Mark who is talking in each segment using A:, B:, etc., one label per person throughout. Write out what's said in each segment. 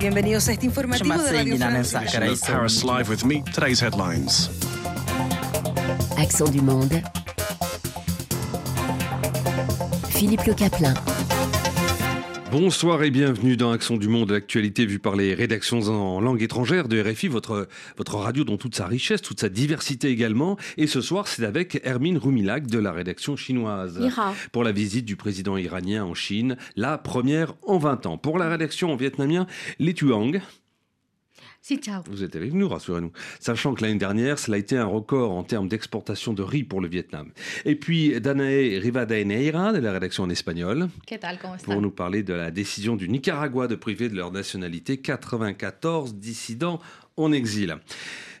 A: Bienvenidos a este informativo de Radio Francia.
B: Paris Live with me. Today's headlines.
C: Accent du monde. Philippe Le Caplin.
D: Bonsoir et bienvenue dans Accent du Monde, l'actualité vue par les rédactions en langue étrangère de RFI, votre, votre radio dans toute sa richesse, toute sa diversité également. Et ce soir, c'est avec Hermine Roumilac de la rédaction chinoise. Pour la visite du président iranien en Chine, la première en 20 ans. Pour la rédaction en vietnamien, Li Tuang. Vous êtes avec nous, rassurez-nous. Sachant que l'année dernière, cela a été un record en termes d'exportation de riz pour le Vietnam. Et puis, Danae Rivadeneira, de la rédaction en espagnol. Pour nous parler de la décision du Nicaragua de priver de leur nationalité 94 dissidents en exil.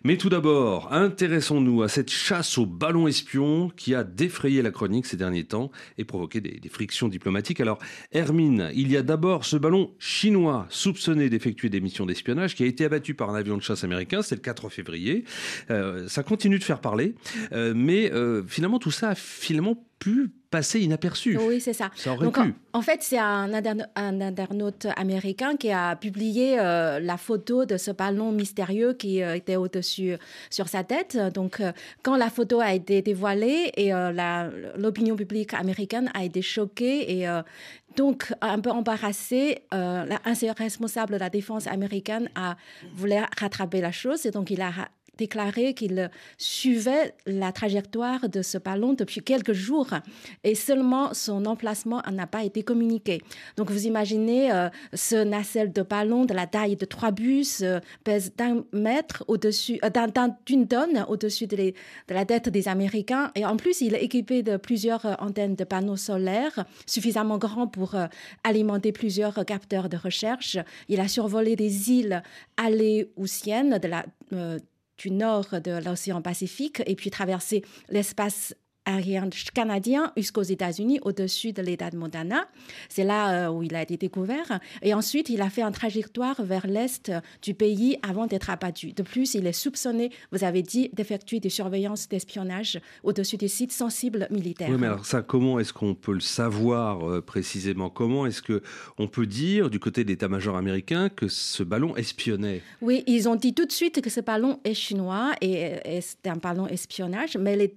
D: Mais tout d'abord, intéressons-nous à cette chasse aux ballons espions qui a défrayé la chronique ces derniers temps et provoqué des, frictions diplomatiques. Alors, Hermine, il y a d'abord ce ballon chinois soupçonné d'effectuer des missions d'espionnage qui a été abattu par un avion de chasse américain, c'est le 4 février. Euh, ça continue de faire parler, euh, mais euh, finalement tout ça a finalement pu passer inaperçu.
E: Oui, c'est ça.
D: Donc,
E: en, fait, c'est un, internaute américain qui a publié euh, la photo de ce ballon mystérieux qui euh, était au-dessus sur sa tête. Donc, euh, quand la photo a été dévoilée et l'opinion publique américaine a été choquée et donc un peu embarrassée, un responsable de la défense américaine a voulu rattraper la chose et donc il a déclaré qu'il suivait la trajectoire de ce ballon depuis quelques jours et seulement son emplacement n'a pas été communiqué. Donc vous imaginez euh, ce nacelle de ballon de la taille de trois bus euh, pèse d'un mètre au-dessus, euh, d'une tonne au-dessus de, la tête des Américains et en plus il est équipé de plusieurs antennes de panneaux solaires suffisamment grands pour alimenter plusieurs capteurs de recherche. Il a survolé des îles aléoutiennes de la du nord de l'océan Pacifique et puis traverser l'espace aérien canadien jusqu'aux États-Unis, au-dessus de l'État de Montana. C'est là euh, où il a été découvert. Et ensuite, il a fait une trajectoire vers l'est du pays avant d'être abattu. De plus, il est soupçonné, vous avez dit, d'effectuer des surveillances d'espionnage au-dessus des sites sensibles militaires.
D: Oui, mais alors ça, comment est-ce qu'on peut le savoir euh, précisément? Comment est-ce que on peut dire du côté de l'état-major américain que ce ballon espionnait?
E: Oui, ils ont dit tout de suite que ce ballon est chinois et, et c'est un ballon espionnage, mais les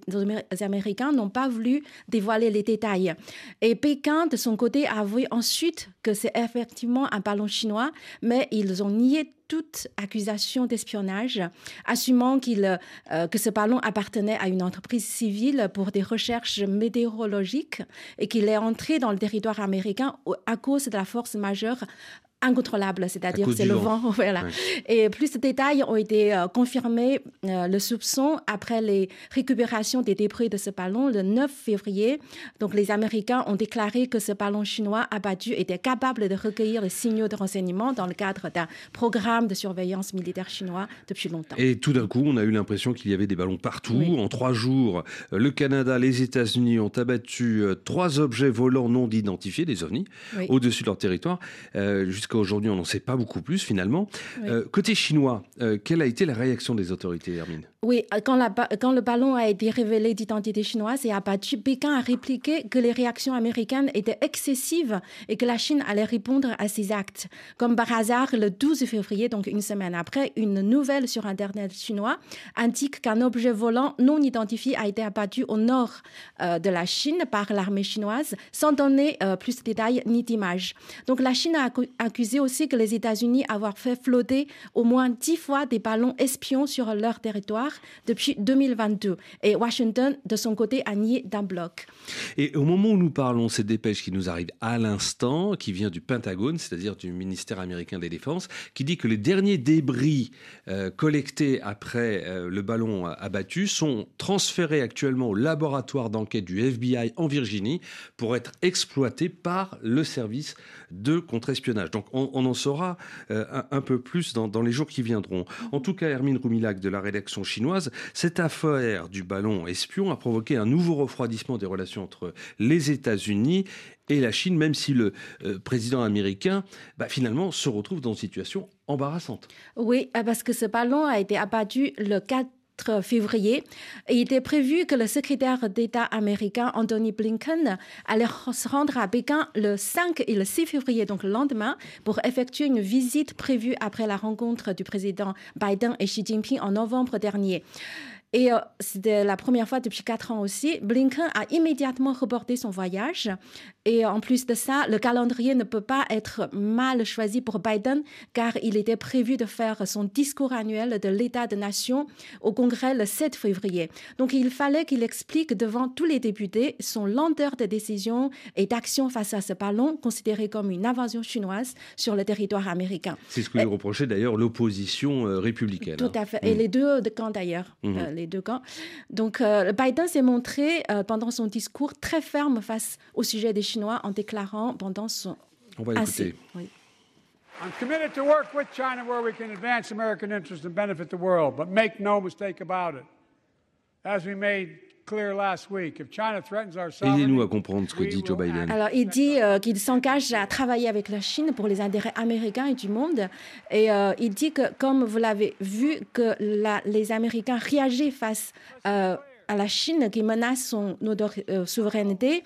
E: Américains n'ont pas voulu dévoiler les détails. Et Pékin, de son côté, a avoué ensuite que c'est effectivement un ballon chinois, mais ils ont nié toute accusation d'espionnage, assumant euh, que ce ballon appartenait à une entreprise civile pour des recherches météorologiques et qu'il est entré dans le territoire américain à cause de la force majeure incontrôlable, c'est-à-dire c'est le vent. voilà. Et plus de détails ont été euh, confirmés, euh, le soupçon, après les récupérations des débris de ce ballon le 9 février. Donc les Américains ont déclaré que ce ballon chinois abattu était capable de recueillir les signaux de renseignement dans le cadre d'un programme de surveillance militaire chinois depuis longtemps.
D: Et tout d'un coup, on a eu l'impression qu'il y avait des ballons partout. En trois jours, le Canada, les États-Unis ont abattu euh, trois objets volants non identifiés, des ovnis, au-dessus de leur territoire. jusqu'à Aujourd'hui, on n'en sait pas beaucoup plus finalement. Euh, côté chinois, euh, quelle a été la réaction des autorités, Hermine?
E: Oui, quand, quand, le ballon a été révélé d'identité chinoise et abattu, Pékin a répliqué que les réactions américaines étaient excessives et que la Chine allait répondre à ces actes. Comme par hasard, le 12 février, donc une semaine après, une nouvelle sur Internet chinois indique qu'un objet volant non identifié a été abattu au nord euh, de la Chine par l'armée chinoise, sans donner euh, plus de détails ni d'images. Donc la Chine a accusé aussi que les États-Unis avoir fait flotter au moins dix fois des ballons espions sur leur territoire depuis 2022. Et Washington, de son côté, a nié d'un bloc.
D: Et au moment où nous parlons, cette dépêche qui nous arrive à l'instant, qui vient du Pentagone, c'est-à-dire du ministère américain des Défenses, qui dit que les derniers débris euh, collectés après euh, le ballon abattu sont transférés actuellement au laboratoire d'enquête du FBI en Virginie pour être exploités par le service de contre-espionnage. Donc on, en saura euh, un, peu plus dans, les jours qui viendront. En tout cas, Hermine Roumilac de la rédaction chinoise cette affaire du ballon espion a provoqué un nouveau refroidissement des relations entre les États-Unis et la Chine, même si le euh, président américain, bah, finalement, se retrouve dans une situation embarrassante.
E: Oui, euh, parce que ce ballon a été abattu le 4 février. il était prévu que le secrétaire d'État américain Anthony Blinken allait se rendre à Pékin le 5 et le 6 février, donc le lendemain, pour effectuer une visite prévue après la rencontre du président Biden et Xi Jinping en novembre dernier. Et euh, c'était la première fois depuis quatre ans aussi. Blinken a immédiatement reporté son voyage. Et en plus de ça, le calendrier ne peut pas être mal choisi pour Biden car il était prévu de faire son discours annuel de l'état de nation au Congrès le 7 février. Donc il fallait qu'il explique devant tous les députés son lenteur de décision et d'action face à ce ballon considéré comme une invasion chinoise sur le territoire américain.
D: C'est ce que lui reprochait d'ailleurs l'opposition euh, républicaine.
E: Tout à fait. Et mm. les deux camps d'ailleurs. Mm-hmm. Euh, deux camps. Donc, euh, Biden s'est montré euh, pendant son discours très ferme face au sujet des Chinois en déclarant pendant son.
D: On va écouter.
F: Oui. I'm committed to work with China where we can advance American interests and benefit the world, but make no mistake about it. As we made
D: Aidez-nous à comprendre ce que dit Joe Biden.
E: Alors, il dit euh, qu'il s'engage à travailler avec la Chine pour les intérêts américains et du monde. Et euh, il dit que, comme vous l'avez vu, que les Américains réagissent face euh, à la Chine qui menace son, notre souveraineté.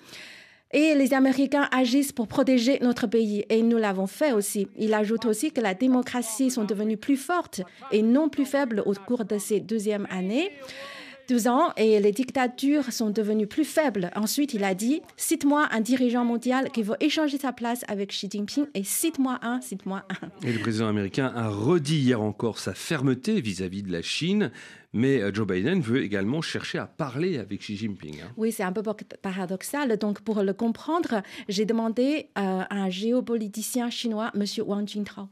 E: Et les Américains agissent pour protéger notre pays. Et nous l'avons fait aussi. Il ajoute aussi que la démocratie sont devenues plus fortes et non plus faibles au cours de ces deuxièmes années. 12 ans et les dictatures sont devenues plus faibles. Ensuite, il a dit Cite-moi un dirigeant mondial qui veut échanger sa place avec Xi Jinping et cite-moi un, cite-moi un.
D: Et le président américain a redit hier encore sa fermeté vis-à-vis de la Chine. Mais euh, Joe Biden veut également chercher à parler avec Xi Jinping. Hein.
E: Oui, c'est un peu paradoxal. Donc, pour le comprendre, j'ai demandé à un géopoliticien chinois, M. Wang Jintao.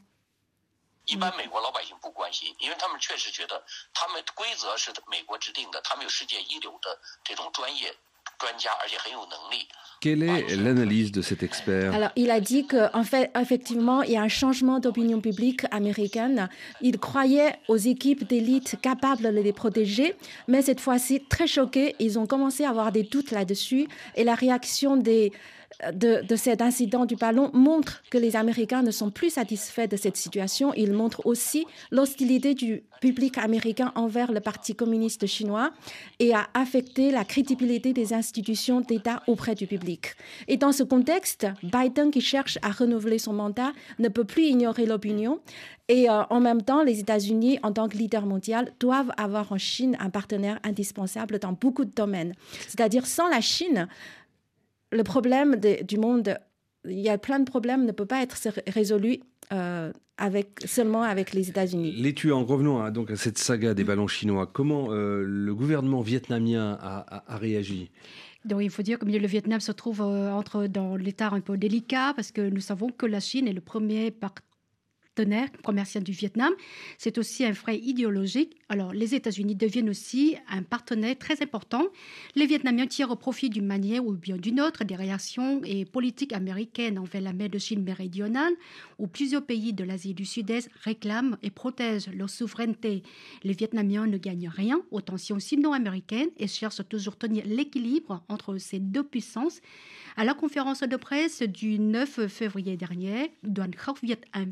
E: 一般美国老百姓不关心，因为他们确实觉得他们规则是美国制定的，他们有世界一流的这种专业专家，而且很有能力。
D: Quelle est l'analyse de cet expert
E: Alors, il a dit qu'en fait, effectivement, il y a un changement d'opinion publique américaine. Il croyait aux équipes d'élite capables de les protéger, mais cette fois-ci, très choqués, ils ont commencé à avoir des doutes là-dessus. Et la réaction des de, cet incident du ballon montre que les Américains ne sont plus satisfaits de cette situation. Il montre aussi l'hostilité du public américain envers le Parti communiste chinois et a affecté la crédibilité des institutions d'État auprès du public. Et dans ce contexte, Biden, qui cherche à renouveler son mandat, ne peut plus ignorer l'opinion. Et euh, en même temps, les États-Unis, en tant que leader mondial, doivent avoir en Chine un partenaire indispensable dans beaucoup de domaines. C'est-à-dire, sans la Chine, le problème du monde, il y a plein de problèmes, ne peut pas être résolu euh, avec, seulement avec les États-Unis.
D: Les tueurs, revenons à, donc à cette saga des ballons chinois. Comment euh, le gouvernement vietnamien a, réagi?
G: Donc, il faut dire que le Vietnam se trouve euh, entre dans l'état un peu délicat parce que nous savons que la Chine est le premier partenaire partenaire du Vietnam. C'est aussi un frais idéologique. Alors, les États-Unis deviennent aussi un partenaire très important. Les Vietnamiens tirent profit d'une manière ou bien d'une autre des réactions et politiques américaines envers la mer de Chine méridionale, où plusieurs pays de l'Asie du Sud-Est réclament et protègent leur souveraineté. Les Vietnamiens ne gagnent rien aux tensions sino-américaines et cherchent toujours à tenir l'équilibre entre ces deux puissances. À la conférence de presse du 9 février dernier, Duan Viet, un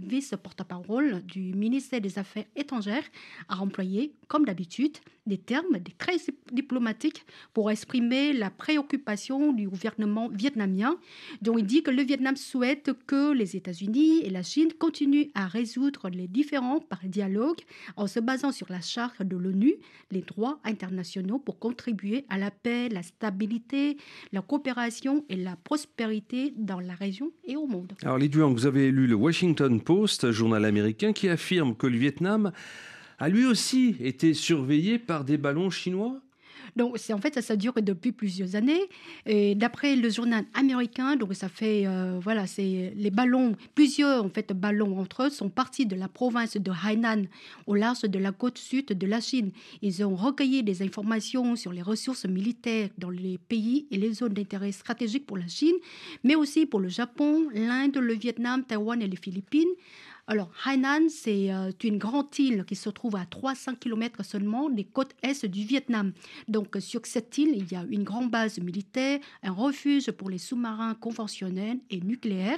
G: vice-porte-parole du ministère des Affaires étrangères, a employé, comme d'habitude, des termes très diplomatiques pour exprimer la préoccupation du gouvernement vietnamien, dont il dit que le Vietnam souhaite que les États-Unis et la Chine continuent à résoudre les différends par dialogue en se basant sur la charte de l'ONU, les droits internationaux pour contribuer à la paix, la stabilité, la coopération et la prospérité dans la région et au monde.
D: Alors, Duang, vous avez lu le Washington Post, journal américain, qui affirme que le Vietnam a lui aussi été surveillé par des ballons chinois?
G: Donc, en fait, ça, ça dure depuis plusieurs années. Et d'après le journal américain, donc ça fait, euh, voilà, c'est les ballons, plusieurs en fait ballons entre eux sont partis de la province de Hainan au large de la côte sud de la Chine. Ils ont recueilli des informations sur les ressources militaires dans les pays et les zones d'intérêt stratégique pour la Chine, mais aussi pour le Japon, l'Inde, le Vietnam, Taïwan et les Philippines Alors, Hainan, c'est euh, une grande île qui se trouve à 300 km seulement des côtes est du Vietnam. Donc, sur cette île, il y a une grande base militaire, un refuge pour les sous-marins conventionnels et nucléaires.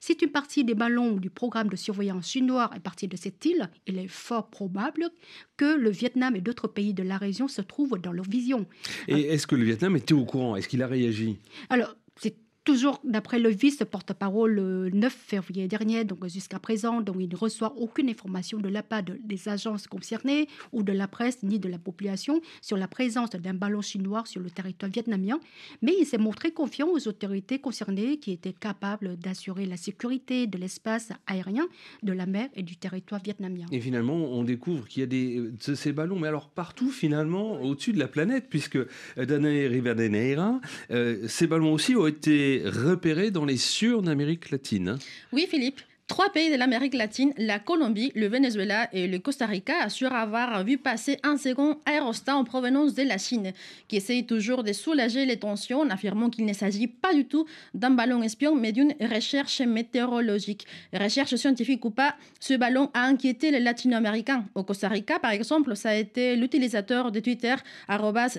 G: Si une partie des ballons du programme de surveillance chinois est partie de cette île, il est fort probable que le Vietnam et d'autres pays de la région se trouvent dans leur vision.
D: Et est-ce que le Vietnam était au courant? Est-ce qu'il a réagi?
G: Alors, c'est Toujours d'après le vice-porte-parole le 9 février dernier, donc jusqu'à présent, donc il ne reçoit aucune information de la part des agences concernées ou de la presse ni de la population sur la présence d'un ballon chinois sur le territoire vietnamien, mais il s'est montré confiant aux autorités concernées qui étaient capables d'assurer la sécurité de l'espace aérien, de la mer et du territoire vietnamien.
D: Et finalement, on découvre qu'il y a des, de ces ballons, mais alors partout finalement, au-dessus de la planète, puisque Danae Rivadeneira, euh, ces ballons aussi ont été repéré dans les cieux d'Amérique latine.
H: Oui, Philippe. Trois pays de l'Amérique latine, la Colombie, le Venezuela et le Costa Rica, assurent avoir vu passer un second aérostat en provenance de la Chine, qui essaye toujours de soulager les tensions en affirmant qu'il ne s'agit pas du tout d'un ballon espion, mais d'une recherche météorologique. Recherche scientifique ou pas, ce ballon a inquiété les latino-américains. Au Costa Rica, par exemple, ça a été l'utilisateur de Twitter,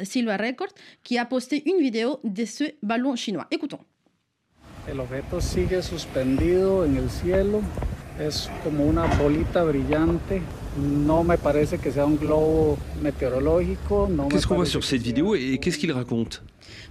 H: Silva Record, qui a posté une vidéo de ce ballon chinois. Écoutons.
I: El objeto sigue suspendido en el cielo, es como una bolita brillante. No me parece que sea un globo meteorológico. No
D: qu'est-ce qu'on voit sur cette vidéo et qu'est-ce qu'il raconte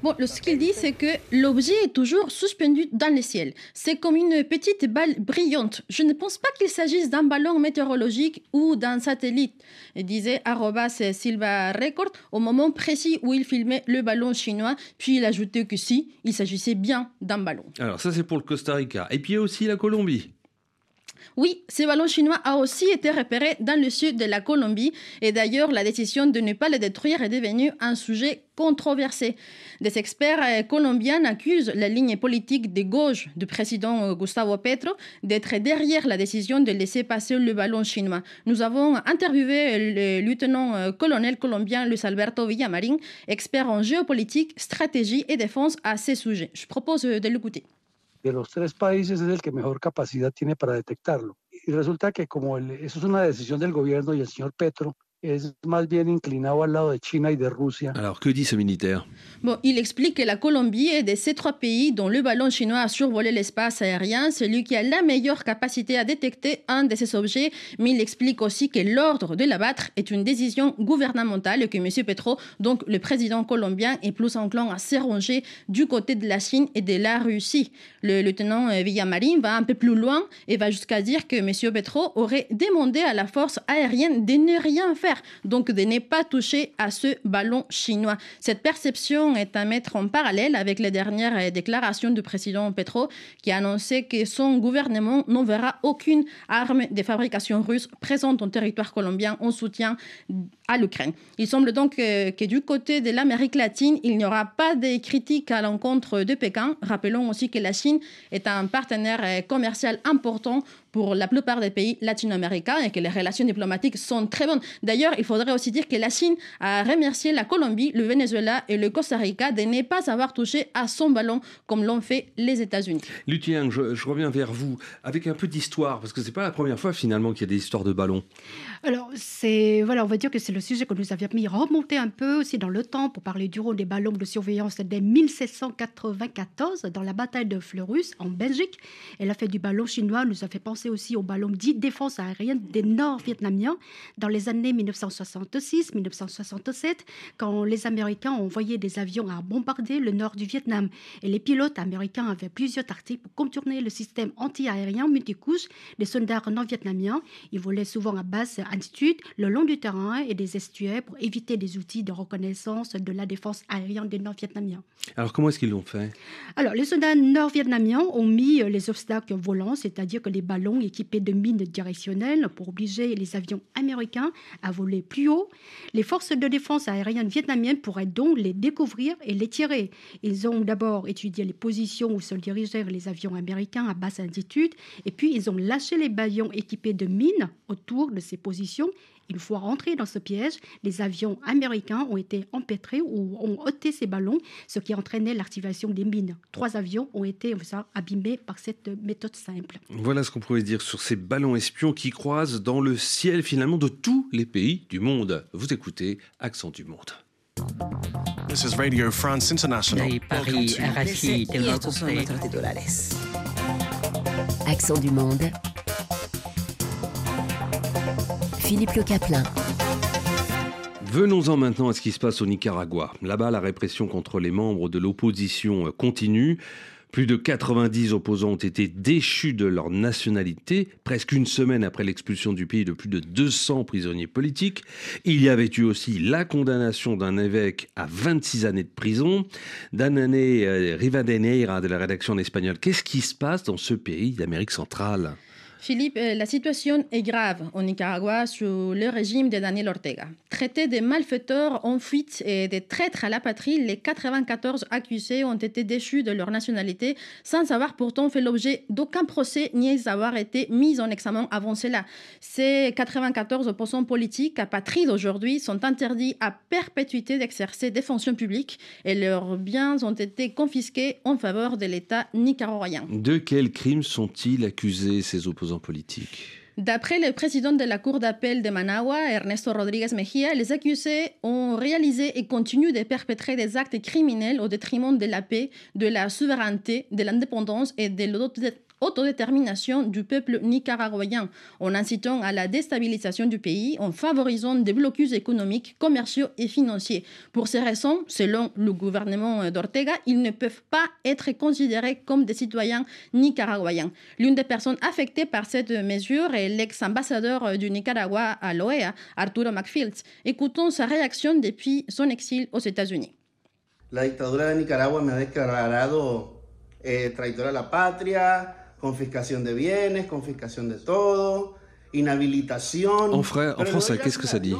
H: Bon, ce qu'il dit, c'est que l'objet est toujours suspendu dans le ciel. C'est comme une petite balle brillante. Je ne pense pas qu'il s'agisse d'un ballon météorologique ou d'un satellite, disait Arrobas Silva Record au moment précis où il filmait le ballon chinois. Puis il ajoutait que si, il s'agissait bien d'un ballon.
D: Alors ça, c'est pour le Costa Rica. Et puis il y a aussi la Colombie.
H: Oui, ce ballon chinois a aussi été repéré dans le sud de la Colombie et d'ailleurs la décision de ne pas le détruire est devenue un sujet controversé. Des experts euh, colombiens accusent la ligne politique de gauche du président euh, Gustavo Petro d'être derrière la décision de laisser passer le ballon chinois. Nous avons interviewé le lieutenant-colonel euh, colombien Luis Alberto Villamarín, expert en géopolitique, stratégie et défense à ces sujets. Je propose de l'écouter.
J: De los tres países es el que mejor capacidad tiene para detectarlo. Y resulta que como eso es una decisión del gobierno y el señor Petro es más bien inclinado al lado de China y de Rusia.
D: Alors, que dit ce militaire?
H: Bon, il explique que la Colombie est de ces trois pays dont le ballon chinois a survolé l'espace aérien, celui qui a la meilleure capacité à détecter un de ces objets, mais il explique aussi que l'ordre de l'abattre est une décision gouvernementale et que M. Petro, donc le président colombien, est plus enclin à s'éranger du côté de la Chine et de la Russie. Le lieutenant euh, Villamarín va un peu plus loin et va jusqu'à dire que M. Petro aurait demandé à la force aérienne de ne rien faire donc de ne pas toucher à ce ballon chinois. Cette perception est à mettre en parallèle avec les dernières déclarations du président Petro qui a annoncé que son gouvernement n'enverra aucune arme de fabrication russe présente en territoire colombien en soutien à l'Ukraine. Il semble donc que, que du côté de l'Amérique latine, il n'y aura pas de critiques à l'encontre de Pékin. Rappelons aussi que la Chine est un partenaire commercial important pour la plupart des pays latino-américains et que les relations diplomatiques sont très bonnes. D'ailleurs, il faudrait aussi dire que la Chine a remercié la Colombie, le Venezuela et le Costa Rica de ne pas avoir touché à son ballon comme l'ont fait les États-Unis.
D: Lutien, je, je, reviens vers vous avec un peu d'histoire parce que c'est pas la première fois finalement qu'il y a des histoires de ballons.
G: Alors, c'est voilà, on va dire que c'est le sujet que nous avions mis remonter un peu aussi dans le temps pour parler du rôle des ballons de surveillance dès 1794 dans la bataille de Fleurus en Belgique. Et fait du ballon chinois nous a fait penser aussi au ballon dit défense aérienne des Nord-Vietnamiens dans les années 1966-1967, quand les Américains ont envoyé des avions à bombarder le nord du Vietnam. Et les pilotes américains avaient plusieurs tactiques pour contourner le système anti-aérien multicouche des soldats nord-vietnamiens. Ils volaient souvent à basse altitude le long du terrain et des estuaires pour éviter des outils de reconnaissance de la défense aérienne des Nord-Vietnamiens.
D: Alors comment est-ce qu'ils l'ont fait?
G: Alors les soldats nord-vietnamiens ont mis les obstacles volants, c'est-à-dire que les équipés de mines directionnelles pour obliger les avions américains à voler plus haut. Les forces de défense aérienne vietnamiennes pourraient donc les découvrir et les tirer. Ils ont d'abord étudié les positions où se dirigèrent les avions américains à basse altitude et puis ils ont lâché les ballons équipés de mines autour de ces positions une fois rentrés dans ce piège, les avions américains ont été empêtrés ou ont ôté ces ballons, ce qui entraînait l'activation des mines. Trois avions ont été ça, abîmés par cette méthode simple.
D: Voilà ce qu'on pouvait dire, sur ces ballons espions qui croisent dans le ciel finalement de tous les pays du monde. Vous écoutez Accent du Monde.
B: This is Radio France International.
A: Paris, RFI,
C: Accent du monde. Philippe Le Caplin.
D: Venons-en maintenant à ce qui se passe au Nicaragua. Là-bas, la répression contre les membres de l'opposition continue. Plus de 90 opposants ont été déchus de leur nationalité, presque une semaine après l'expulsion du pays de plus de 200 prisonniers politiques. Il y avait eu aussi la condamnation d'un évêque à 26 années de prison. Danane euh, Rivadeneira de la rédaction en espagnol. Qu'est-ce qui se passe dans ce pays d'Amérique centrale?
H: Philippe, euh, la situation est grave au Nicaragua sous le régime de Daniel Ortega. Traités de malfaiteurs en fuite et de traîtres à la patrie, les 94 accusés ont été déchus de leur nationalité sans avoir pourtant fait l'objet d'aucun procès ni avoir été mis en examen avant cela. Ces 94 opposants politiques apatrides aujourd'hui sont interdits à perpétuité d'exercer des fonctions publiques et leurs biens ont été confisqués en faveur de l'État nicaraguayen.
D: De quels crimes sont-ils accusés, ces opposants
H: D'après le président de la Cour d'appel de Managua, Ernesto Rodríguez Mejía, les accusés ont réalisé et continuent de perpétrer des actes criminels au détriment de la paix, de la souveraineté, de l'indépendance et de autodétermination du peuple nicaraguayen, en incitant à la déstabilisation du pays, en favorisant des blocus économiques, commerciaux et financiers. Pour ces raisons, selon le gouvernement d'Ortega, ils ne peuvent pas être considérés comme des citoyens nicaraguayens. L'une des personnes affectées par cette mesure est l'ex-ambassadeur du Nicaragua à l'OEA, Arturo McFields. Écoutons sa réaction depuis son exil aux États-Unis.
K: La dictadura de Nicaragua me ha declarado eh, la patria, confiscation de bienes, confiscation de todo, inhabilitación.
D: En, en français, qu'est-ce que ça dit?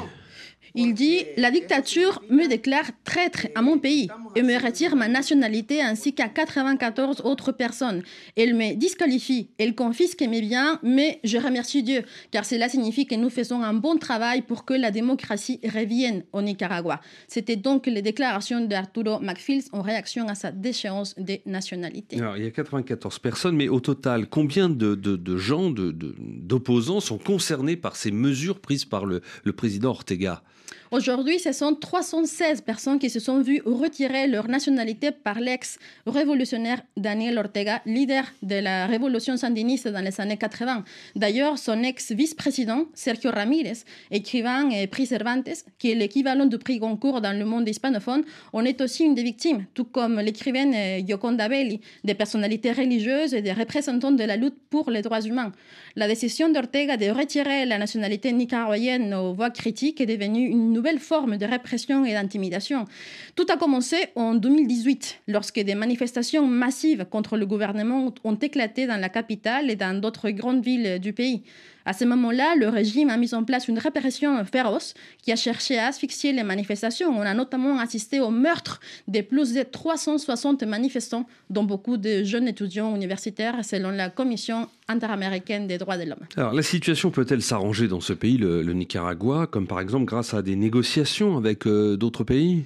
H: Il dit La dictature me déclare traître à mon pays et me retire ma nationalité ainsi qu'à 94 autres personnes. Elle me disqualifie, elle confisque mes biens, mais je remercie Dieu car cela signifie que nous faisons un bon travail pour que la démocratie revienne au Nicaragua. C'était donc les déclarations d'Arturo McFields en réaction à sa déchéance de nationalité.
D: Alors, il y a 94 personnes, mais au total, combien de, de, gens, d'opposants sont concernés par ces mesures prises par le président Ortega?
H: Aujourd'hui, ce sont 316 personnes qui se sont vues retirer leur nationalité par l'ex-révolutionnaire Daniel Ortega, leader de la révolution sandiniste dans les années 80. D'ailleurs, son ex-vice-président, Sergio Ramírez, écrivain et prix Cervantes, qui est l'équivalent du prix Goncourt dans le monde hispanophone, en est aussi une des victimes, tout comme l'écrivaine Yoconda Belli, des personnalités religieuses et des représentants de la lutte pour les droits humains. La décision d'Ortega de retirer la nationalité nicaraguayenne aux voix critiques est devenue une nouvelle forme de répression et d'intimidation. Tout a commencé en 2018, lorsque des manifestations massives contre le gouvernement ont éclaté dans la capitale et dans d'autres grandes villes du pays. À ce moment-là, le régime a mis en place une répression féroce qui a cherché à asphyxier les manifestations. On a notamment assisté au meurtre de plus de 360 manifestants, dont beaucoup de jeunes étudiants universitaires, selon la Commission interaméricaine des droits de l'homme.
D: Alors, la situation peut-elle s'arranger dans ce pays, le, Nicaragua, comme par exemple grâce à des négociations avec euh, d'autres pays?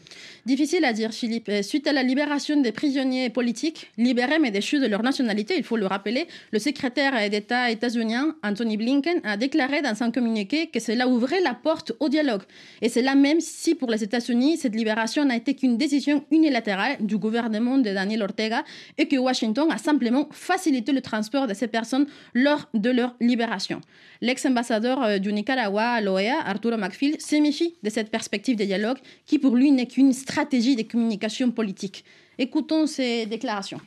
H: Difficile à dire, Philippe. Suite à la libération des prisonniers politiques, libérés mais déchus de leur nationalité, il faut le rappeler, le secrétaire d'État états-unien, Anthony Blinken, a déclaré dans un communiqué que cela ouvrait la porte au dialogue. Et c'est là même si pour les États-Unis, cette libération n'a été qu'une décision unilatérale du gouvernement de Daniel Ortega et que Washington a simplement facilité le transport de ces personnes lors de leur libération. L'ex-ambassadeur euh, du Nicaragua à l'OEA, Arturo McField, se méfie de cette perspective de dialogue qui pour lui n'est qu'une stratégie de communication politique. Écoutons ses déclarations.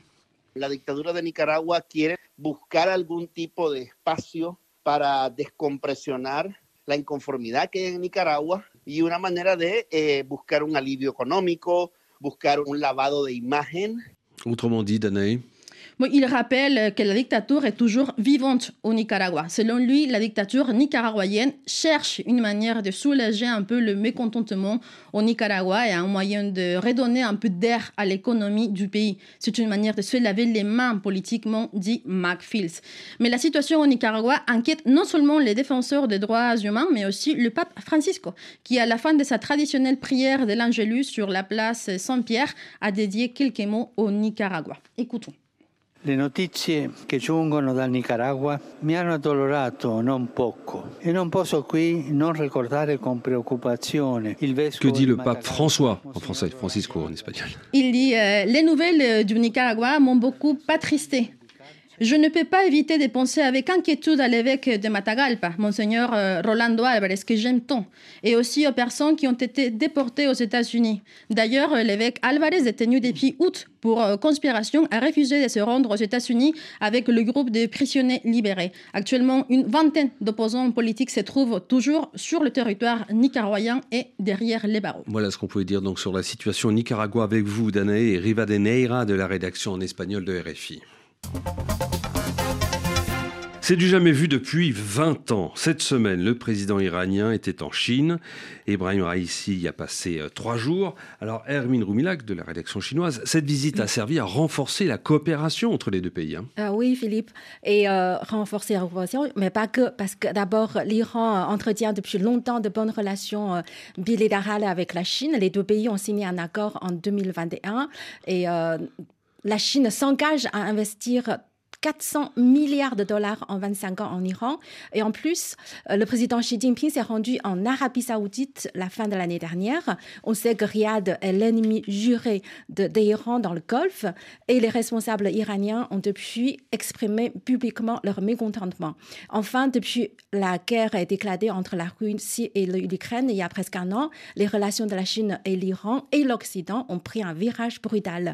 K: La dictadura de Nicaragua quiere buscar algún tipo de espacio para descompresionar la inconformidad que hay en Nicaragua y una manera de eh, buscar un alivio económico, buscar un lavado de imagen.
D: Autrement dit, Danae,
H: il rappelle que la dictature est toujours vivante au Nicaragua. Selon lui, la dictature nicaraguayenne cherche une manière de soulager un peu le mécontentement au Nicaragua et un moyen de redonner un peu d'air à l'économie du pays. C'est une manière de se laver les mains politiquement, dit McFields. Mais la situation au Nicaragua inquiète non seulement les défenseurs des droits humains, mais aussi le pape Francisco, qui, à la fin de sa traditionnelle prière de l'Angélus sur la place Saint-Pierre, a dédié quelques mots au Nicaragua. Écoutons.
I: Le notizie che giungono dal Nicaragua mi hanno addolorato non poco. E non posso qui non ricordare con preoccupazione il vescovo
D: Que dit le pape François? en français, Francisco en espagnol.
H: Il dit euh, Les nouvelles du Nicaragua m'ont beaucoup attristé. Je ne peux pas éviter de penser avec inquiétude à l'évêque de Matagalpa, Monseigneur euh, Rolando Alvarez, que j'aime tant, et aussi aux personnes qui ont été déportées aux États-Unis. D'ailleurs, euh, l'évêque Alvarez est tenu depuis août pour euh, conspiration a refusé de se rendre aux États-Unis avec le groupe de prisonniers libérés. Actuellement, une vingtaine d'opposants politiques se trouvent toujours sur le territoire nicaraguayen et derrière les barreaux.
D: Voilà ce qu'on pouvait dire donc sur la situation au Nicaragua avec vous, Danae et Rivadeneira de la rédaction en espagnol de RFI. C'est du jamais vu depuis 20 ans. Cette semaine, le président iranien était en Chine. Ibrahim Raisi y a passé euh, trois jours. Alors, Hermine Roumilak de la rédaction chinoise, cette visite a servi à renforcer la coopération entre les deux pays. Hein.
E: Euh, oui, Philippe, et euh, renforcer la coopération, mais pas que, parce que d'abord, l'Iran entretient depuis longtemps de bonnes relations bilatérales avec la Chine. Les deux pays ont signé un accord en 2021 et la Chine s'engage à investir 400 milliards de dollars en 25 ans en Iran. Et en plus, euh, le président Xi Jinping s'est rendu en Arabie saoudite la fin de l'année dernière. On sait que Riyad est l'ennemi juré d'Iran dans le Golfe et les responsables iraniens ont depuis exprimé publiquement leur mécontentement. Enfin, depuis la guerre est déclarée entre la Russie et l'Ukraine il y a presque un an, les relations de la Chine et l'Iran et l'Occident ont pris un virage brutal.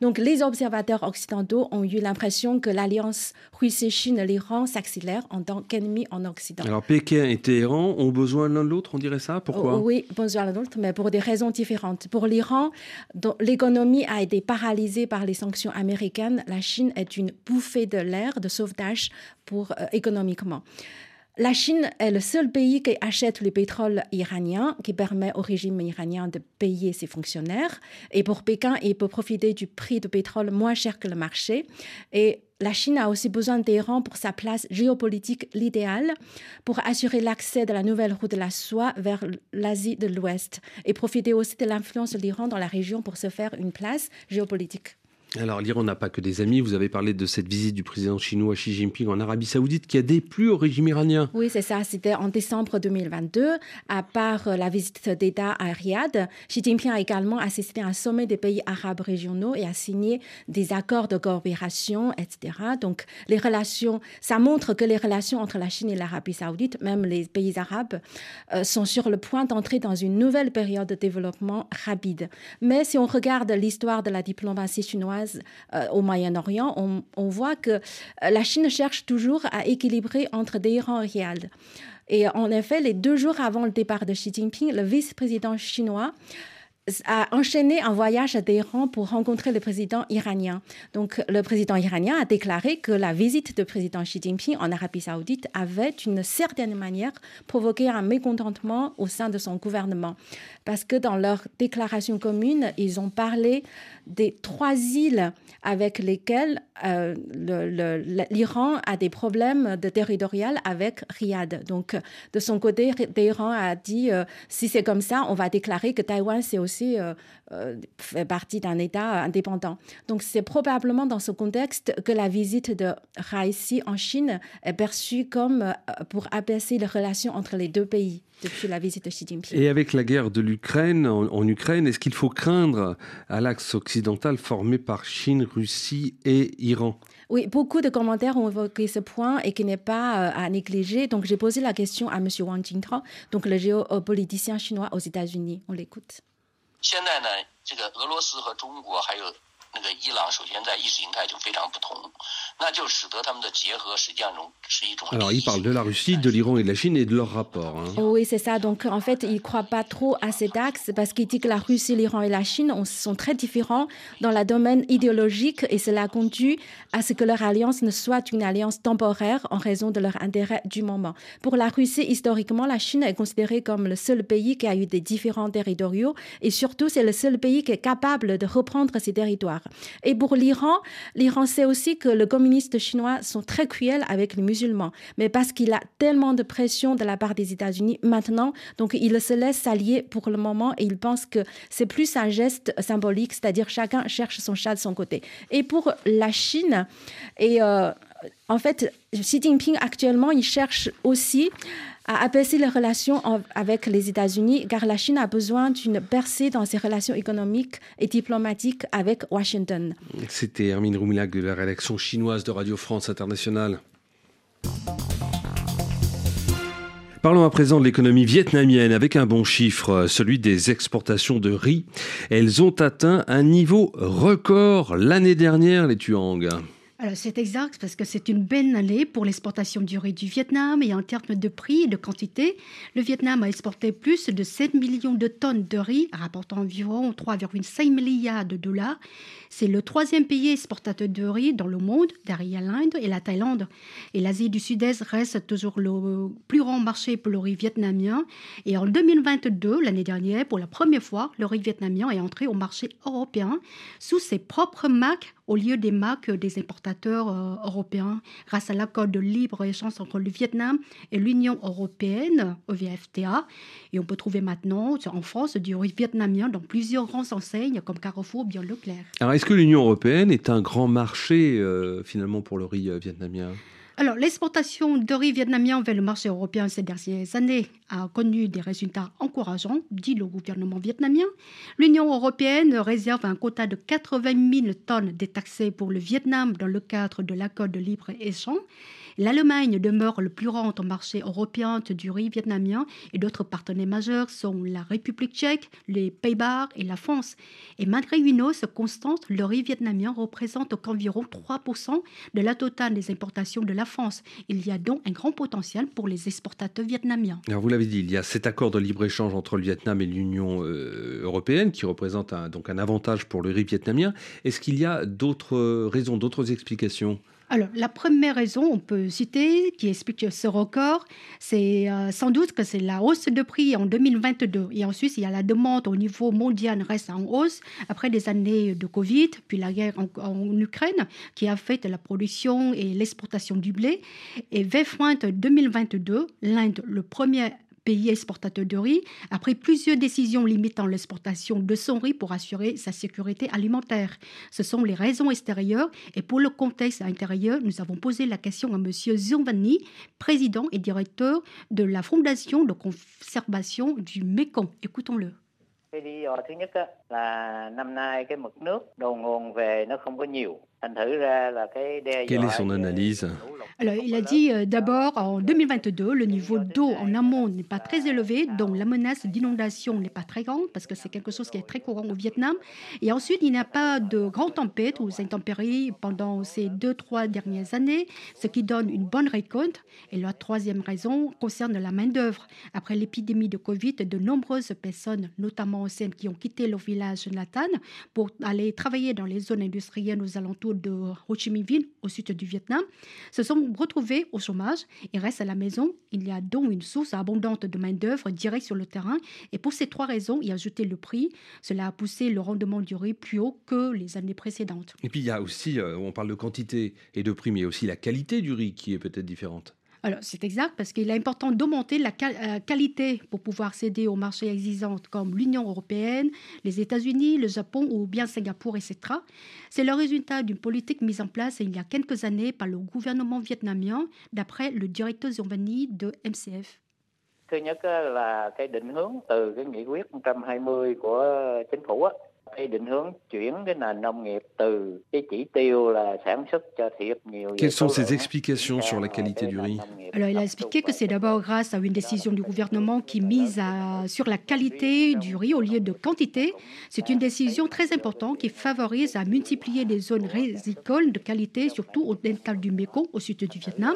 E: Donc les observateurs occidentaux ont eu l'impression que la l'alliance Russie-Chine-l'Iran s'accélère en tant qu'ennemi en Occident.
D: Alors Pékin et Téhéran ont besoin l'un de l'autre, on dirait ça? Pourquoi?
E: Oh, Oui, besoin l'un de l'autre, mais pour des raisons différentes. Pour l'Iran, l'économie a été paralysée par les sanctions américaines. La Chine est une bouffée de l'air, de sauvetage pour euh, économiquement. La Chine est le seul pays qui achète le pétrole iranien, qui permet au régime iranien de payer ses fonctionnaires. Et pour Pékin, il peut profiter du prix du pétrole moins cher que le marché. Et la Chine a aussi besoin d'Iran pour sa place géopolitique l'idéal, pour assurer l'accès de la nouvelle route de la soie vers l'Asie de l'Ouest et profiter aussi de l'influence de l'Iran dans la région pour se faire une place géopolitique.
D: Alors l'Iran n'a pas que des amis. Vous avez parlé de cette visite du président chinois Xi Jinping en Arabie saoudite qui a déplu au régime iranien.
E: Oui, c'est ça. C'était en décembre 2022. À part euh, la visite d'État à Riyad, Xi Jinping a également assisté à un sommet des pays arabes régionaux et a signé des accords de coopération, etc. Donc les relations, ça montre que les relations entre la Chine et l'Arabie saoudite, même les pays arabes, euh, sont sur le point d'entrer dans une nouvelle période de développement rapide. Mais si on regarde l'histoire de la diplomatie chinoise, euh, au Moyen-Orient, on, voit que euh, la Chine cherche toujours à équilibrer entre Téhéran et Riyad. Et en effet, les deux jours avant le départ de Xi Jinping, le vice-président chinois a enchaîné un voyage à Téhéran pour rencontrer le président iranien. Donc, le président iranien a déclaré que la visite du président Xi Jinping en Arabie saoudite avait, d'une certaine manière, provoqué un mécontentement au sein de son gouvernement. Parce que dans leur déclaration commune, ils ont parlé des trois îles avec lesquelles euh, l'Iran a des problèmes de territorial avec Riyad. Donc, de son côté, Téhéran a dit euh, si c'est comme ça, on va déclarer que Taïwan c'est aussi euh, partie d'un État indépendant. Donc, c'est probablement dans ce contexte que la visite de Raisi en Chine est perçue comme pour abaisser les relations entre les deux pays depuis la visite de Xi Jinping.
D: Et avec la guerre de l'Ukraine, en, Ukraine, est-ce qu'il faut craindre à l'axe occidental formé par Chine, Russie et Iran
E: oui, beaucoup de commentaires ont évoqué ce point et qui n'est pas euh, à négliger. Donc, j'ai posé la question à M. Wang Jingtao, donc le géopoliticien chinois aux États-Unis. On l'écoute.
D: Alors, il parle de la Russie, de l'Iran et de la Chine et de leur rapport. Hein.
E: Oui, c'est ça. Donc, en fait, il ne croit pas trop à cet axe parce qu'il dit que la Russie, l'Iran et la Chine sont très différents dans le domaine idéologique et cela conduit à ce que leur alliance ne soit une alliance temporaire en raison de leur intérêt du moment. Pour la Russie, historiquement, la Chine est considérée comme le seul pays qui a eu des différents territoriaux et surtout, c'est le seul pays qui est capable de reprendre ses territoires. Et pour l'Iran, l'Iran sait aussi que les communistes chinois sont très cruels avec les musulmans. Mais parce qu'il a tellement de pression de la part des États-Unis maintenant, donc il se laisse s'allier pour le moment et il pense que c'est plus un geste symbolique, c'est-à-dire chacun cherche son chat de son côté. Et pour la Chine, et euh, en fait, Xi Jinping actuellement, il cherche aussi à apaiser les relations avec les États-Unis, car la Chine a besoin d'une percée dans ses relations économiques et diplomatiques avec Washington.
D: C'était Hermine Roumilac de la rédaction chinoise de Radio France Internationale. Parlons à présent de l'économie vietnamienne avec un bon chiffre, celui des exportations de riz. Elles ont atteint un niveau record l'année dernière, les Tuang.
G: Alors c'est exact parce que c'est une belle année pour l'exportation du riz du Vietnam et en termes de prix et de quantité, le Vietnam a exporté plus de 7 millions de tonnes de riz, rapportant environ 3,5 milliards de dollars. C'est le troisième pays exportateur de riz dans le monde, derrière l'Inde et la Thaïlande. Et l'Asie du Sud-Est reste toujours le plus grand marché pour le riz vietnamien. Et en 2022, l'année dernière, pour la première fois, le riz vietnamien est entré au marché européen sous ses propres marques au lieu des marques des importateurs euh, européens grâce à l'accord de libre-échange entre le Vietnam et l'Union européenne, EVFTA. Et on peut trouver maintenant en France du riz vietnamien dans plusieurs grandes enseignes comme Carrefour, bien Leclerc.
D: Alors est-ce que l'Union européenne est un grand marché euh, finalement pour le riz euh, vietnamien?
G: Alors, l'exportation de riz vietnamien vers le marché européen ces dernières années a connu des résultats encourageants, dit le gouvernement vietnamien. L'Union européenne réserve un quota de 80 000 tonnes détaxées pour le Vietnam dans le cadre de l'accord de libre-échange. L'Allemagne demeure le plus grand marché européen du riz vietnamien et d'autres partenaires majeurs sont la République tchèque, les Pays-Bas et la France. Et malgré une hausse constante, le riz vietnamien représente qu'environ 3% de la totale des importations de la France. Il y a donc un grand potentiel pour les exportateurs vietnamiens.
D: Alors vous l'avez dit, il y a cet accord de libre-échange entre le Vietnam et l'Union euh, européenne qui représente donc un avantage pour le riz vietnamien. Est-ce qu'il y a d'autres raisons, d'autres explications?
G: Alors, la première raison, on peut citer, qui explique ce record, c'est euh, sans doute que c'est la hausse de prix en 2022. Et ensuite, il y a la demande au niveau mondial reste en hausse après des années de Covid, puis la guerre en, Ukraine qui a fait la production et l'exportation du blé. Et vers fin 2022, l'Inde, le premier pays exportateur de riz, a pris plusieurs décisions limitant l'exportation de son riz pour assurer sa sécurité alimentaire. Ce sont les raisons extérieures et pour le contexte intérieur, nous avons posé la question à M. Zionvani, président et directeur de la Fondation de conservation du Mekong. Écoutons-le.
D: Quelle est son analyse?
G: Alors, il a dit euh, d'abord, en 2022, le niveau d'eau en amont n'est pas très élevé, donc la menace d'inondation n'est pas très grande, parce que c'est quelque chose qui est très courant au Vietnam. Et ensuite, il n'y a pas de grandes tempêtes ou intempéries pendant ces deux, trois dernières années, ce qui donne une bonne récolte. Et la troisième raison concerne la main-d'œuvre. Après l'épidémie de Covid, de nombreuses personnes, notamment anciennes, qui ont quitté leur village natal pour aller travailler dans les zones industrielles aux alentours de Ho Chi Minh Ville, au sud du Vietnam, se sont retrouvés au chômage et restent à la maison. Il y a donc une source abondante de main-d'œuvre directe sur le terrain. Et pour ces trois raisons, il a ajouté le prix. Cela a poussé le rendement du riz plus haut que les années précédentes.
D: Et puis il y a aussi, euh, on parle de quantité et de prix, mais y aussi la qualité du riz qui est peut-être différente.
G: Alors, c'est exact parce qu'il est important d'augmenter la euh, qualité pour pouvoir céder aux marchés existants comme l'Union européenne, les États-Unis, le Japon ou bien Singapour, etc. C'est le résultat d'une politique mise en place il y a quelques années par le gouvernement vietnamien, d'après le directeur Giovanni de MCF.
D: Quelles sont ses explications sur la qualité du riz
G: Alors, il a expliqué que c'est d'abord grâce à une décision du gouvernement qui mise sur la qualité du riz au lieu de quantité. C'est une décision très importante qui favorise à multiplier des zones rizicoles de qualité, surtout au delta du Mekong, au sud du Vietnam.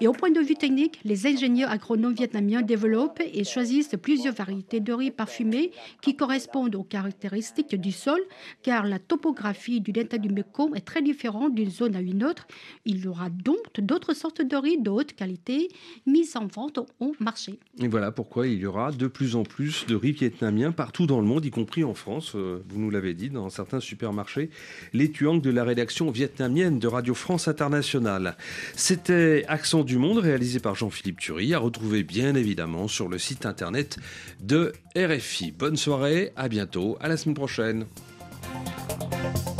G: Et au point de vue technique, les ingénieurs agronomes vietnamiens développent et choisissent plusieurs variétés de riz parfumé qui correspondent aux caractéristiques du sol, car la topographie du delta du Mekong est très différente d'une zone à une autre. Il y aura donc d'autres sortes de riz de haute qualité mises en vente au marché.
D: Et voilà pourquoi il y aura de plus en plus de riz vietnamien partout dans le monde, y compris en France. Euh, vous nous l'avez dit, dans certains supermarchés. Les tuangs de la rédaction vietnamienne de Radio France Internationale. C'était Accent du Monde, réalisé par Jean-Philippe Thury, à retrouver bien évidemment sur le site internet de RFI. Bonne soirée, à bientôt, à la semaine prochaine. efendim.